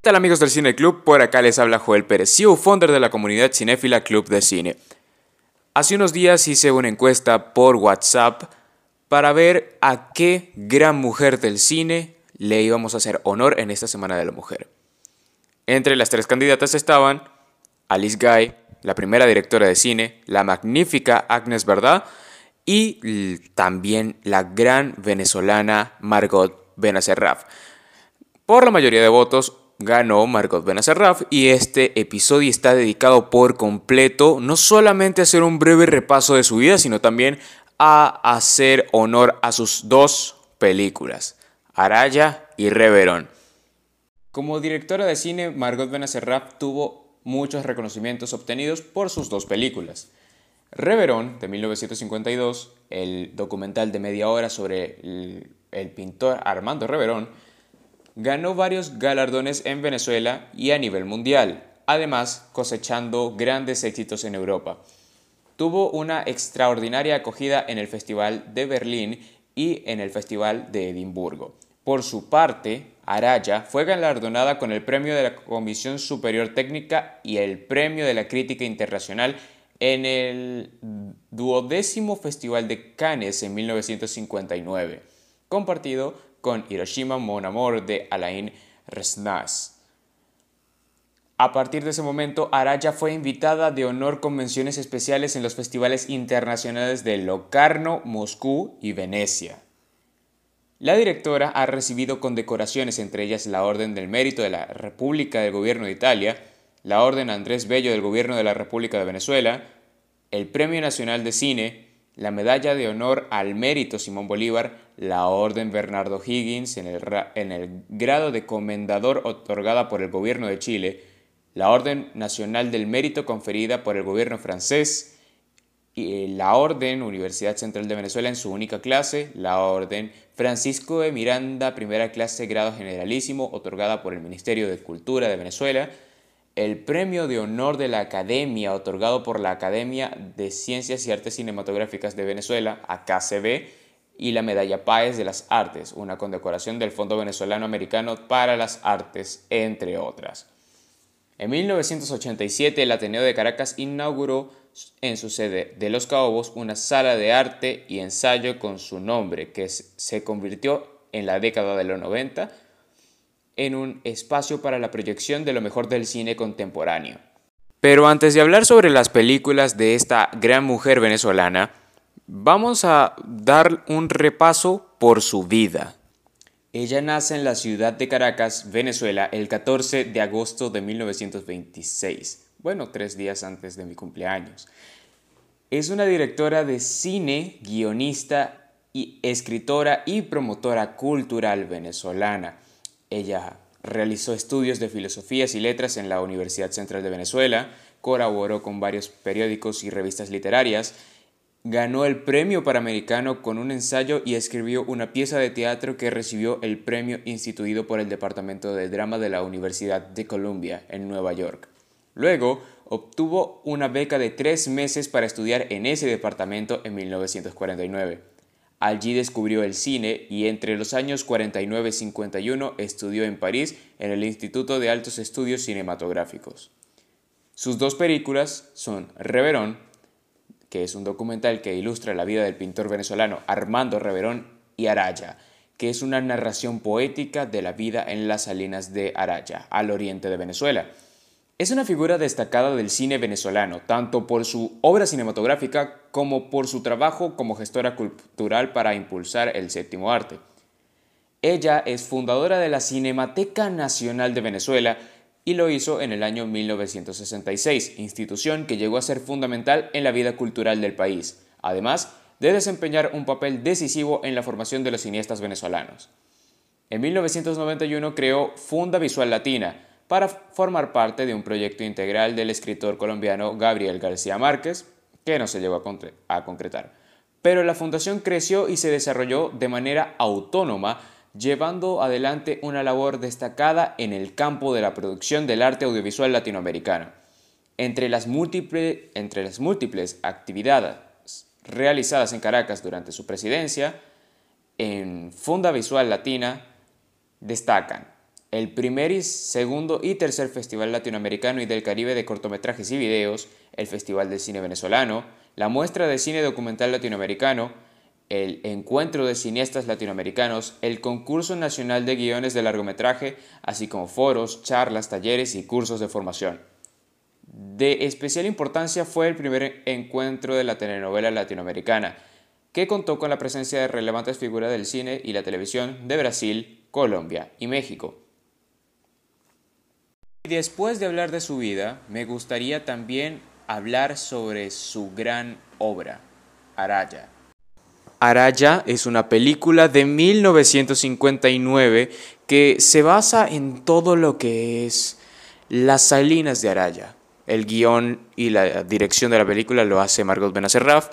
¿Qué tal amigos del Cine Club? Por acá les habla Joel Pérez, CEO founder de la comunidad cinéfila Club de Cine. Hace unos días hice una encuesta por WhatsApp para ver a qué gran mujer del cine le íbamos a hacer honor en esta Semana de la Mujer. Entre las tres candidatas estaban Alice Guy, la primera directora de cine, la magnífica Agnes Verdad y también la gran venezolana Margot Benacerraf. Por la mayoría de votos, ganó Margot Benacerraf y este episodio está dedicado por completo no solamente a hacer un breve repaso de su vida, sino también a hacer honor a sus dos películas, Araya y Reverón. Como directora de cine, Margot Benacerraf tuvo muchos reconocimientos obtenidos por sus dos películas. Reverón, de 1952, el documental de media hora sobre el, el pintor Armando Reverón, ganó varios galardones en Venezuela y a nivel mundial, además cosechando grandes éxitos en Europa. Tuvo una extraordinaria acogida en el Festival de Berlín y en el Festival de Edimburgo. Por su parte, Araya fue galardonada con el premio de la Comisión Superior Técnica y el premio de la Crítica Internacional en el duodécimo Festival de Cannes en 1959, compartido con Hiroshima Mon Amour de Alain Resnais. A partir de ese momento, Araya fue invitada de honor con menciones especiales en los festivales internacionales de Locarno, Moscú y Venecia. La directora ha recibido condecoraciones, entre ellas la Orden del Mérito de la República del Gobierno de Italia, la Orden Andrés Bello del Gobierno de la República de Venezuela, el Premio Nacional de Cine, la Medalla de Honor al Mérito Simón Bolívar, la Orden Bernardo Higgins en el, en el grado de comendador otorgada por el gobierno de Chile, la Orden Nacional del Mérito conferida por el gobierno francés, y la Orden Universidad Central de Venezuela en su única clase, la Orden Francisco de Miranda, primera clase grado generalísimo, otorgada por el Ministerio de Cultura de Venezuela, el Premio de Honor de la Academia, otorgado por la Academia de Ciencias y Artes Cinematográficas de Venezuela, AKCB, y la Medalla Páez de las Artes, una condecoración del Fondo Venezolano Americano para las Artes, entre otras. En 1987, el Ateneo de Caracas inauguró en su sede de Los Caobos una sala de arte y ensayo con su nombre, que se convirtió en la década de los 90 en un espacio para la proyección de lo mejor del cine contemporáneo. Pero antes de hablar sobre las películas de esta gran mujer venezolana, vamos a dar un repaso por su vida. Ella nace en la ciudad de Caracas, Venezuela, el 14 de agosto de 1926, bueno, tres días antes de mi cumpleaños. Es una directora de cine, guionista y escritora y promotora cultural venezolana. Ella realizó estudios de filosofías y letras en la Universidad Central de Venezuela, colaboró con varios periódicos y revistas literarias, ganó el Premio Panamericano con un ensayo y escribió una pieza de teatro que recibió el premio instituido por el Departamento de Drama de la Universidad de Columbia en Nueva York. Luego, obtuvo una beca de tres meses para estudiar en ese departamento en 1949. Allí descubrió el cine y entre los años 49 y 51 estudió en París en el Instituto de Altos Estudios Cinematográficos. Sus dos películas son Reverón, que es un documental que ilustra la vida del pintor venezolano Armando Reverón, y Araya, que es una narración poética de la vida en las salinas de Araya, al oriente de Venezuela. Es una figura destacada del cine venezolano, tanto por su obra cinematográfica como por su trabajo como gestora cultural para impulsar el séptimo arte. Ella es fundadora de la Cinemateca Nacional de Venezuela y lo hizo en el año 1966, institución que llegó a ser fundamental en la vida cultural del país, además de desempeñar un papel decisivo en la formación de los cineastas venezolanos. En 1991 creó Funda Visual Latina, para formar parte de un proyecto integral del escritor colombiano Gabriel García Márquez, que no se llegó a, concretar. Pero la fundación creció y se desarrolló de manera autónoma, llevando adelante una labor destacada en el campo de la producción del arte audiovisual latinoamericano. Entre las, entre las múltiples actividades realizadas en Caracas durante su presidencia, en Funda Visual Latina destacan el primer, y segundo y tercer Festival Latinoamericano y del Caribe de Cortometrajes y Videos, el Festival de Cine Venezolano, la Muestra de Cine Documental Latinoamericano, el Encuentro de Cineastas Latinoamericanos, el Concurso Nacional de Guiones de Largometraje, así como foros, charlas, talleres y cursos de formación. De especial importancia fue el primer encuentro de la telenovela latinoamericana, que contó con la presencia de relevantes figuras del cine y la televisión de Brasil, Colombia y México. Después de hablar de su vida, me gustaría también hablar sobre su gran obra, Araya. Araya es una película de 1959 que se basa en todo lo que es las salinas de Araya. El guion y la dirección de la película lo hace Margot Benacerraf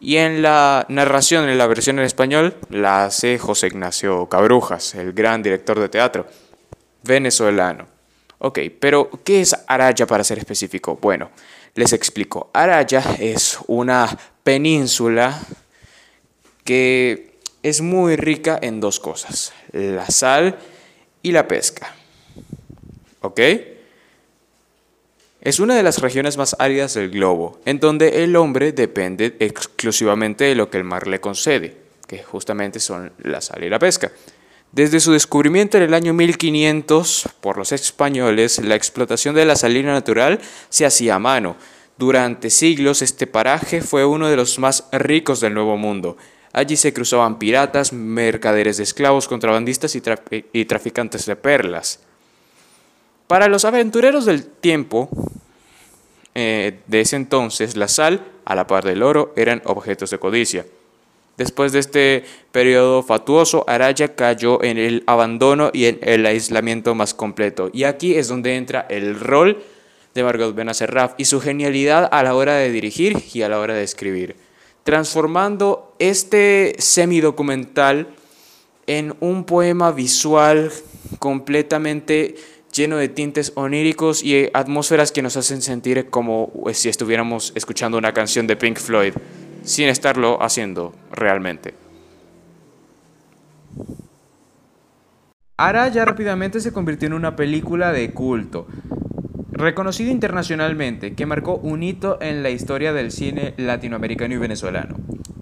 y en la narración, en la versión en español, la hace José Ignacio Cabrujas, el gran director de teatro venezolano. Ok, pero ¿qué es Araya para ser específico? Bueno, les explico. Araya es una península que es muy rica en dos cosas, la sal y la pesca. ¿Ok? Es una de las regiones más áridas del globo, en donde el hombre depende exclusivamente de lo que el mar le concede, que justamente son la sal y la pesca. Desde su descubrimiento en el año 1500 por los españoles, la explotación de la salina natural se hacía a mano. Durante siglos este paraje fue uno de los más ricos del Nuevo Mundo. Allí se cruzaban piratas, mercaderes de esclavos, contrabandistas y, traficantes de perlas. Para los aventureros del tiempo eh, de ese entonces, la sal, a la par del oro, eran objetos de codicia. Después de este periodo fatuoso, Araya cayó en el abandono y en el aislamiento más completo. Y aquí es donde entra el rol de Margot Benacerraf y su genialidad a la hora de dirigir y a la hora de escribir transformando este semidocumental en un poema visual completamente lleno de tintes oníricos y atmósferas que nos hacen sentir como si estuviéramos escuchando una canción de Pink Floyd, sin estarlo haciendo realmente. Ara ya rápidamente se convirtió en una película de culto, Reconocido internacionalmente, que marcó un hito en la historia del cine latinoamericano y venezolano.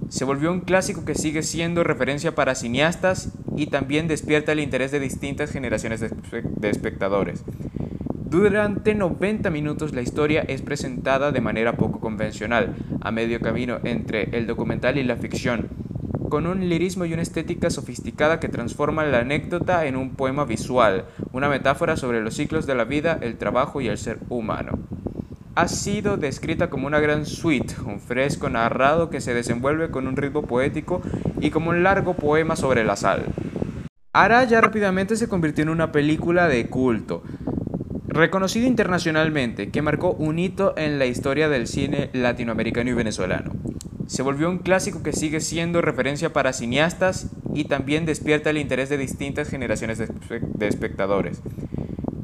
Se volvió un clásico que sigue siendo referencia para cineastas y también despierta el interés de distintas generaciones de, espectadores. Durante 90 minutos la historia es presentada de manera poco convencional, a medio camino entre el documental y la ficción, con un lirismo y una estética sofisticada que transforma la anécdota en un poema visual, una metáfora sobre los ciclos de la vida, el trabajo y el ser humano. Ha sido descrita como una gran suite, un fresco narrado que se desenvuelve con un ritmo poético y como un largo poema sobre la sal. Ara ya rápidamente se convirtió en una película de culto, reconocido internacionalmente, que marcó un hito en la historia del cine latinoamericano y venezolano. Se volvió un clásico que sigue siendo referencia para cineastas y también despierta el interés de distintas generaciones de, espectadores.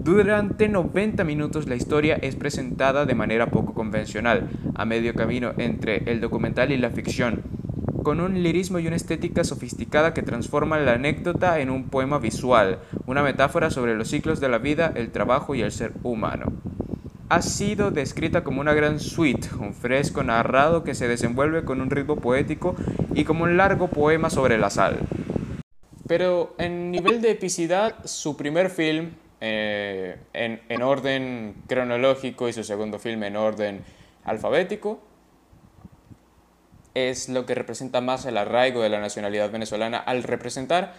Durante 90 minutos la historia es presentada de manera poco convencional, a medio camino entre el documental y la ficción, con un lirismo y una estética sofisticada que transforma la anécdota en un poema visual, una metáfora sobre los ciclos de la vida, el trabajo y el ser humano ha sido descrita como una gran suite, un fresco narrado que se desenvuelve con un ritmo poético y como un largo poema sobre la sal. Pero en nivel de epicidad, su primer film eh, en orden cronológico y su segundo film en orden alfabético es lo que representa más el arraigo de la nacionalidad venezolana al representar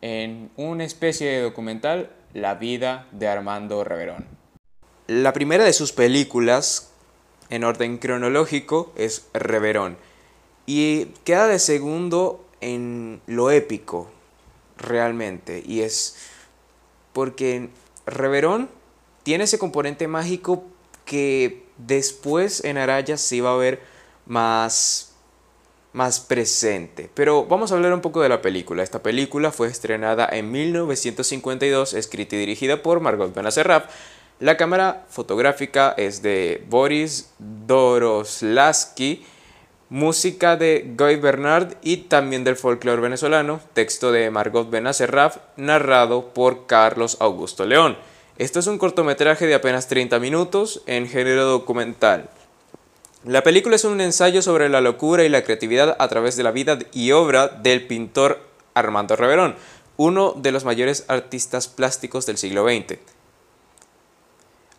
en una especie de documental la vida de Armando Reverón. La primera de sus películas, en orden cronológico, es Reverón. Y queda de segundo en lo épico, realmente. Y es porque Reverón tiene ese componente mágico que después en Araya se iba a ver más, más presente. Pero vamos a hablar un poco de la película. Esta película fue estrenada en 1952, escrita y dirigida por Margot Benacerraf la cámara fotográfica es de Boris Doroslavsky música de Guy Bernard y también del folclore venezolano, texto de Margot Benacerraf, narrado por Carlos Augusto León. Esto es un cortometraje de apenas 30 minutos en género documental. La película es un ensayo sobre la locura y la creatividad a través de la vida y obra del pintor Armando Reverón, uno de los mayores artistas plásticos del siglo XX.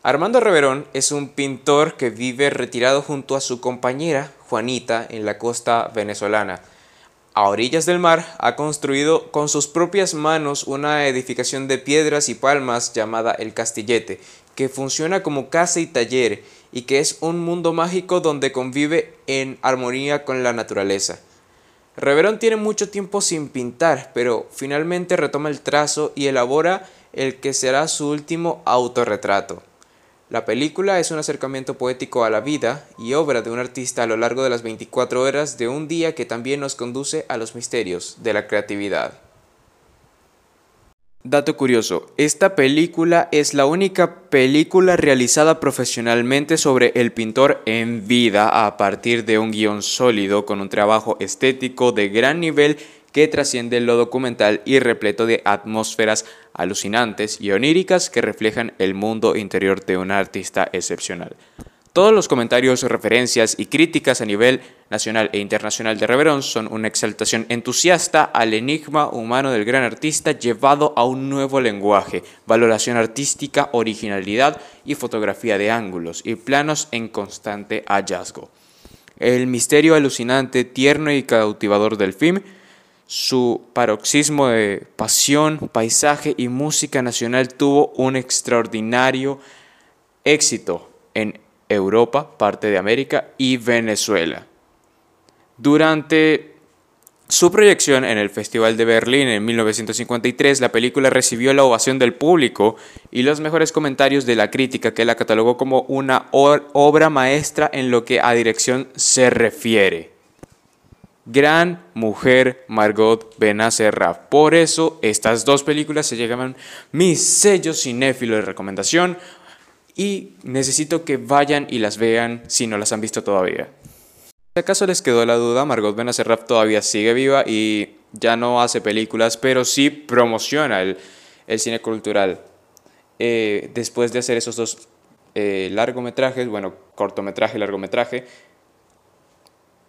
Armando Reverón es un pintor que vive retirado junto a su compañera Juanita en la costa venezolana. A orillas del mar ha construido con sus propias manos una edificación de piedras y palmas llamada El Castillete, que funciona como casa y taller y que es un mundo mágico donde convive en armonía con la naturaleza. Reverón tiene mucho tiempo sin pintar, pero finalmente retoma el trazo y elabora el que será su último autorretrato. La película es un acercamiento poético a la vida y obra de un artista a lo largo de las 24 horas de un día que también nos conduce a los misterios de la creatividad. Dato curioso, esta película es la única película realizada profesionalmente sobre el pintor en vida a partir de un guion sólido con un trabajo estético de gran nivel que trasciende lo documental y repleto de atmósferas alucinantes y oníricas que reflejan el mundo interior de un artista excepcional. Todos los comentarios, referencias y críticas a nivel nacional e internacional de Reverón son una exaltación entusiasta al enigma humano del gran artista llevado a un nuevo lenguaje, valoración artística, originalidad y fotografía de ángulos y planos en constante hallazgo. El misterio alucinante, tierno y cautivador del film su paroxismo de pasión, paisaje y música nacional tuvo un extraordinario éxito en Europa, parte de América y Venezuela. Durante su proyección en el Festival de Berlín en 1953, la película recibió la ovación del público y los mejores comentarios de la crítica que la catalogó como una obra maestra en lo que a dirección se refiere. Gran mujer Margot Benacerra. Por eso estas dos películas se llegan mi sello cinéfilo de recomendación y necesito que vayan y las vean si no las han visto todavía. Si acaso les quedó la duda, Margot Benacerra todavía sigue viva y ya no hace películas, pero sí promociona el, cine cultural. Eh, después de hacer esos dos eh, largometrajes, bueno, cortometraje, largometraje,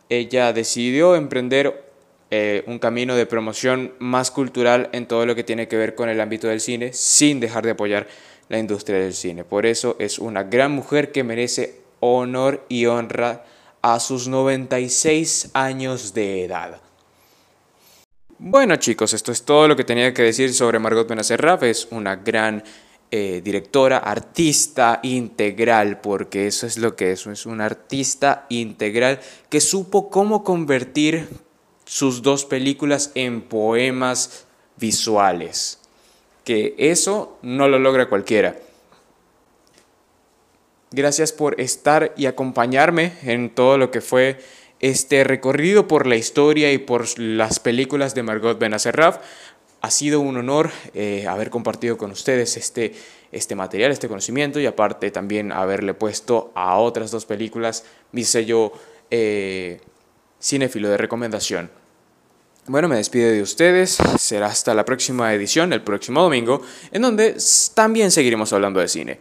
ella decidió emprender eh, un camino de promoción más cultural en todo lo que tiene que ver con el ámbito del cine, sin dejar de apoyar la industria del cine. Por eso es una gran mujer que merece honor y honra a sus 96 años de edad. Bueno chicos, esto es todo lo que tenía que decir sobre Margot Benacerraf. Es una gran eh, directora, artista integral, porque eso es lo que es, es un artista integral que supo cómo convertir sus dos películas en poemas visuales, que eso no lo logra cualquiera. Gracias por estar y acompañarme en todo lo que fue este recorrido por la historia y por las películas de Margot Benacerraf. Ha sido un honor eh, haber compartido con ustedes este, este material, este conocimiento y aparte también haberle puesto a otras dos películas mi sello eh, cinéfilo de recomendación. Bueno, me despido de ustedes. Será hasta la próxima edición, el próximo domingo, en donde también seguiremos hablando de cine.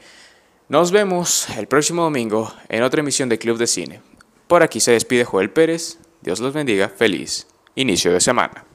Nos vemos el próximo domingo en otra emisión de Club de Cine. Por aquí se despide Joel Pérez. Dios los bendiga. Feliz inicio de semana.